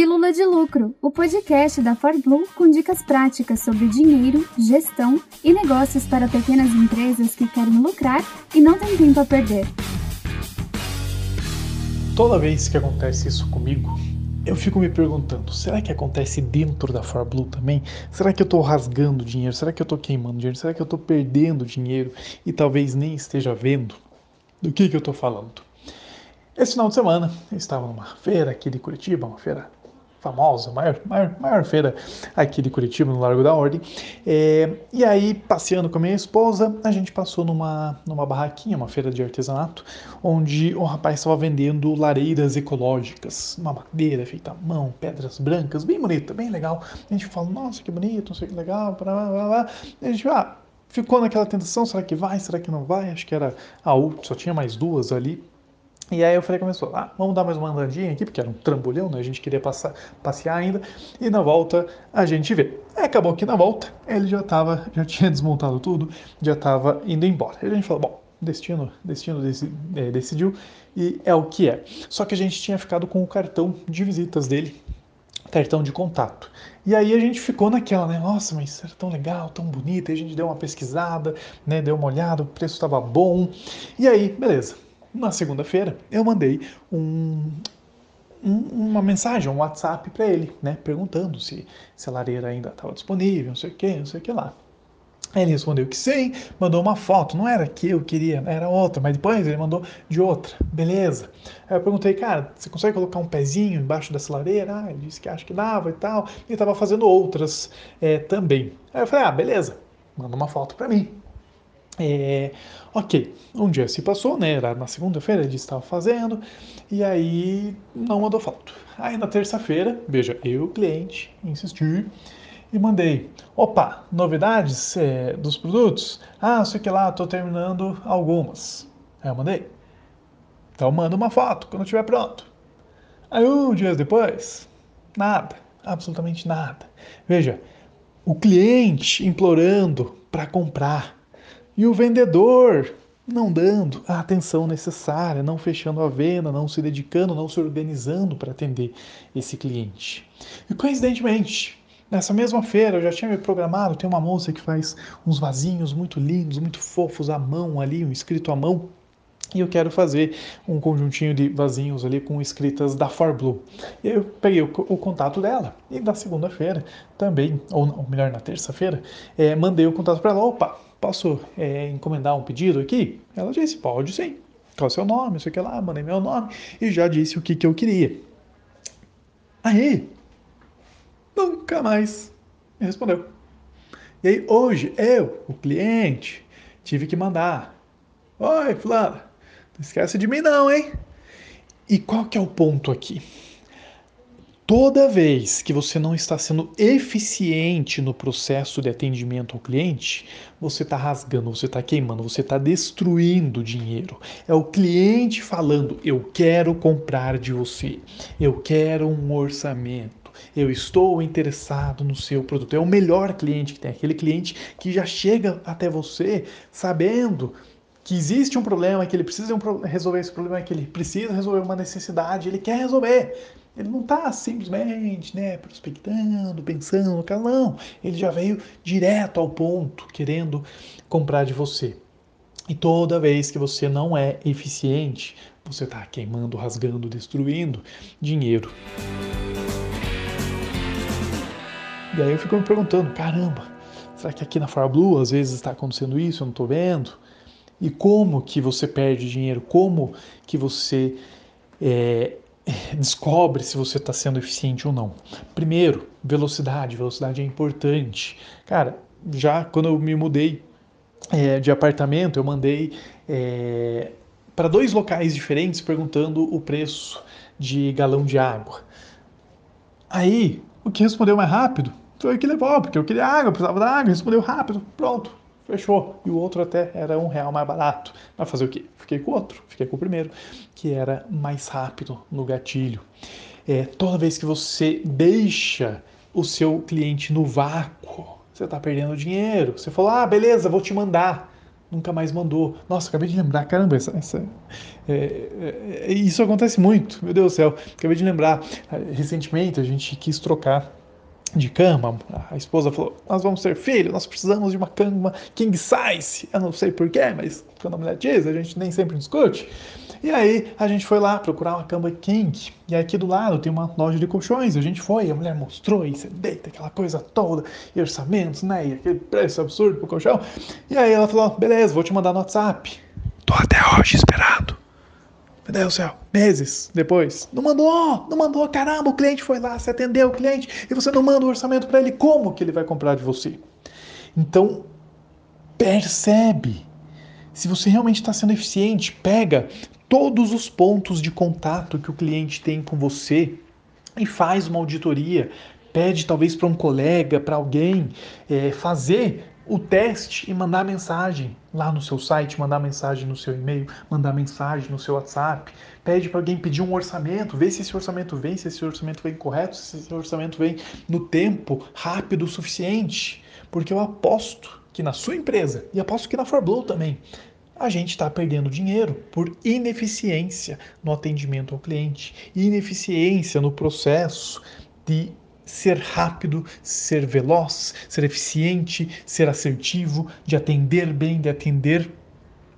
Pílula de Lucro, o podcast da ForBlue com dicas práticas sobre dinheiro, gestão e negócios para pequenas empresas que querem lucrar e não têm tempo a perder. Toda vez que acontece isso comigo, eu fico me perguntando, será que acontece dentro da ForBlue também? Será que eu estou rasgando dinheiro? Será que eu estou queimando dinheiro? Será que eu estou perdendo dinheiro e talvez nem esteja vendo? Do que, que eu estou falando? Esse final de semana eu estava numa feira aqui de Curitiba, uma feira famosa, maior, maior, maior feira aqui de Curitiba, no Largo da Ordem. É, e aí, passeando com a minha esposa, a gente passou numa, numa barraquinha, uma feira de artesanato, onde um rapaz estava vendendo lareiras ecológicas, uma madeira feita à mão, pedras brancas, bem bonita, bem legal. A gente fala, nossa, que bonito, não sei que legal, blá, blá, blá. a gente, ah, ficou naquela tentação, será que vai, será que não vai? Acho que era a última, só tinha mais duas ali e aí eu falei, começou, ah, vamos dar mais uma andadinha aqui, porque era um trambolhão, né? A gente queria passar, passear ainda. E na volta a gente vê. Aí acabou que na volta ele já tava, já tinha desmontado tudo, já estava indo embora. Aí a gente falou, bom, destino, destino é, decidiu e é o que é. Só que a gente tinha ficado com o cartão de visitas dele, cartão de contato. E aí a gente ficou naquela, né? Nossa, mas era tão legal, tão bonito. Aí a gente deu uma pesquisada, né? Deu uma olhada, o preço estava bom. E aí, beleza na segunda-feira, eu mandei um, um, uma mensagem, um WhatsApp para ele, né, perguntando se, se a lareira ainda estava disponível, não sei o que, não sei o que lá. Ele respondeu que sim, mandou uma foto, não era que eu queria, era outra, mas depois ele mandou de outra, beleza. Aí eu perguntei, cara, você consegue colocar um pezinho embaixo dessa lareira? Ah, ele disse que acha que dava e tal, e estava fazendo outras é, também. Aí eu falei, ah, beleza, manda uma foto para mim. É, ok, um dia se passou, né? Era na segunda-feira ele estava fazendo, e aí não mandou foto. Aí na terça-feira, veja, eu, cliente, insisti e mandei. Opa, novidades é, dos produtos? Ah, sei que lá, estou terminando algumas. Aí eu mandei. Então manda uma foto quando estiver pronto. Aí um dias depois, nada, absolutamente nada. Veja, o cliente implorando para comprar e o vendedor não dando a atenção necessária, não fechando a venda, não se dedicando, não se organizando para atender esse cliente. E coincidentemente, nessa mesma feira eu já tinha me programado, tem uma moça que faz uns vasinhos muito lindos, muito fofos à mão ali, um escrito à mão. E eu quero fazer um conjuntinho de vasinhos ali com escritas da Forblue. E eu peguei o, o contato dela. E na segunda-feira também, ou, ou melhor, na terça-feira, é, mandei o contato para ela. Opa, posso é, encomendar um pedido aqui? Ela disse, pode sim. Qual é o seu nome? Não sei o que lá, mandei meu nome e já disse o que, que eu queria. Aí, nunca mais me respondeu. E aí, hoje, eu, o cliente, tive que mandar. Oi, fulano, não esquece de mim não, hein? E qual que é o ponto aqui? Toda vez que você não está sendo eficiente no processo de atendimento ao cliente, você está rasgando, você está queimando, você está destruindo dinheiro. É o cliente falando: eu quero comprar de você, eu quero um orçamento, eu estou interessado no seu produto. É o melhor cliente que tem, aquele cliente que já chega até você sabendo que existe um problema, que ele precisa resolver esse problema, que ele precisa resolver uma necessidade, ele quer resolver. Ele não está simplesmente né, prospectando, pensando no caso, não. Ele já veio direto ao ponto, querendo comprar de você. E toda vez que você não é eficiente, você está queimando, rasgando, destruindo dinheiro. E aí eu fico me perguntando, caramba, será que aqui na Blue às vezes está acontecendo isso, eu não estou vendo? E como que você perde dinheiro? Como que você é, descobre se você está sendo eficiente ou não. Primeiro, velocidade. Velocidade é importante. Cara, já quando eu me mudei é, de apartamento, eu mandei é, para dois locais diferentes perguntando o preço de galão de água. Aí, o que respondeu mais rápido foi o que levou, porque eu queria água, precisava da água, respondeu rápido, pronto, fechou. E o outro até era um real mais barato. Vai fazer o quê? Fiquei com o outro, fiquei com o primeiro, que era mais rápido no gatilho. É, toda vez que você deixa o seu cliente no vácuo, você está perdendo dinheiro. Você falou, ah, beleza, vou te mandar. nunca mais mandou. Nossa, acabei de lembrar, caramba, essa, essa é, é, é, isso acontece muito, meu Deus do céu. Acabei de lembrar, recentemente a gente quis trocar de cama, a esposa falou: Nós vamos ter filho, nós precisamos de uma cama king size. Eu não sei porquê, mas quando a mulher diz, a gente nem sempre discute. E aí a gente foi lá procurar uma cama king. E aqui do lado tem uma loja de colchões. A gente foi, a mulher mostrou, você deita aquela coisa toda, e orçamentos, né? E aquele preço absurdo pro colchão. E aí ela falou: Beleza, vou te mandar no WhatsApp. Tô até hoje esperando. Meu Deus do céu, meses depois. Não mandou, não mandou, caramba, o cliente foi lá, você atendeu o cliente e você não manda o orçamento para ele, como que ele vai comprar de você? Então, percebe. Se você realmente está sendo eficiente, pega todos os pontos de contato que o cliente tem com você e faz uma auditoria. Pede talvez para um colega, para alguém, é, fazer o teste e mandar mensagem lá no seu site, mandar mensagem no seu e-mail, mandar mensagem no seu WhatsApp. Pede para alguém pedir um orçamento, vê se esse orçamento vem, se esse orçamento vem correto, se esse orçamento vem no tempo rápido o suficiente. Porque eu aposto que na sua empresa, e aposto que na ForBlue também, a gente está perdendo dinheiro por ineficiência no atendimento ao cliente, ineficiência no processo de ser rápido, ser veloz, ser eficiente, ser assertivo, de atender bem, de atender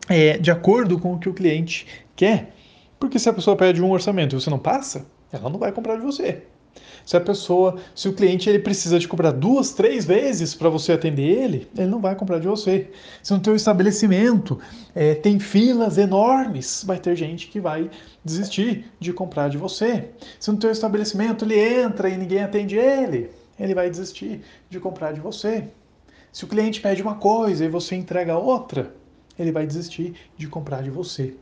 é, de acordo com o que o cliente quer. Porque se a pessoa pede um orçamento e você não passa, ela não vai comprar de você. Se a pessoa, se o cliente ele precisa de cobrar duas, três vezes para você atender ele, ele não vai comprar de você. Se no teu estabelecimento é, tem filas enormes, vai ter gente que vai desistir de comprar de você. Se no teu estabelecimento ele entra e ninguém atende ele, ele vai desistir de comprar de você. Se o cliente pede uma coisa e você entrega outra, ele vai desistir de comprar de você.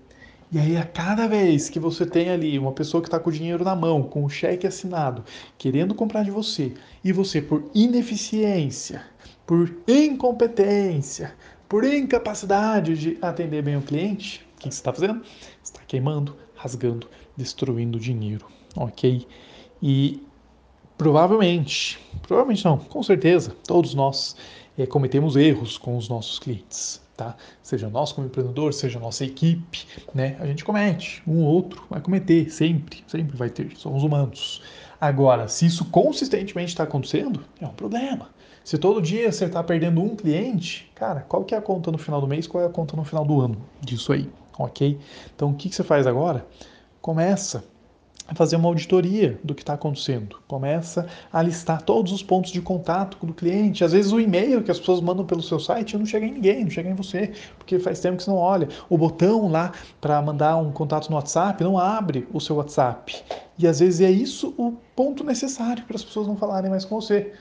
E aí, a cada vez que você tem ali uma pessoa que está com o dinheiro na mão, com o cheque assinado, querendo comprar de você, e você, por ineficiência, por incompetência, por incapacidade de atender bem o cliente, o que você está fazendo? está queimando, rasgando, destruindo dinheiro, ok? E provavelmente, provavelmente não, com certeza, todos nós é, cometemos erros com os nossos clientes tá? Seja nós como empreendedor, seja nossa equipe, né? A gente comete, um ou outro vai cometer, sempre, sempre vai ter, somos humanos. Agora, se isso consistentemente está acontecendo, é um problema. Se todo dia você está perdendo um cliente, cara, qual que é a conta no final do mês, qual é a conta no final do ano disso aí, ok? Então, o que, que você faz agora? Começa fazer uma auditoria do que está acontecendo. Começa a listar todos os pontos de contato do cliente. Às vezes o e-mail que as pessoas mandam pelo seu site não chega em ninguém, não chega em você, porque faz tempo que você não olha. O botão lá para mandar um contato no WhatsApp não abre o seu WhatsApp. E às vezes é isso o ponto necessário para as pessoas não falarem mais com você.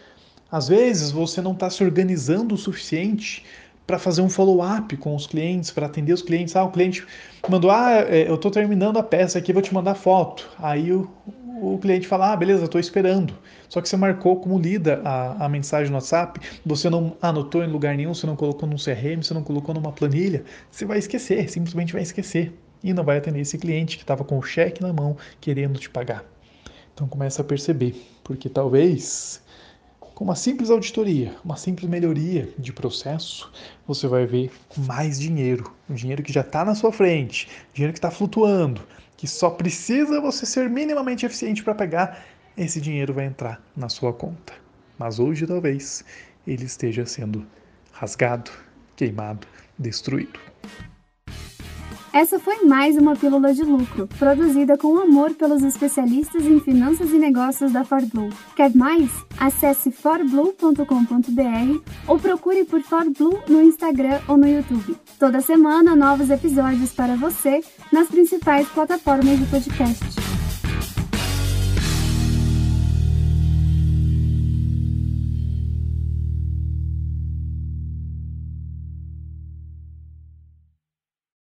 Às vezes você não está se organizando o suficiente para fazer um follow-up com os clientes, para atender os clientes. Ah, o cliente mandou, ah, é, eu estou terminando a peça aqui, vou te mandar foto. Aí o, o cliente fala, ah, beleza, estou esperando. Só que você marcou como lida a, a mensagem no WhatsApp, você não anotou em lugar nenhum, você não colocou num CRM, você não colocou numa planilha, você vai esquecer, simplesmente vai esquecer. E não vai atender esse cliente que estava com o cheque na mão querendo te pagar. Então começa a perceber, porque talvez com uma simples auditoria, uma simples melhoria de processo, você vai ver mais dinheiro. O dinheiro que já está na sua frente, dinheiro que está flutuando, que só precisa você ser minimamente eficiente para pegar, esse dinheiro vai entrar na sua conta. Mas hoje, talvez, ele esteja sendo rasgado, queimado, destruído. Essa foi mais uma Pílula de Lucro, produzida com amor pelos especialistas em finanças e negócios da ForBlue. Quer mais? Acesse forblue.com.br ou procure por ForBlue no Instagram ou no YouTube. Toda semana, novos episódios para você nas principais plataformas de podcast.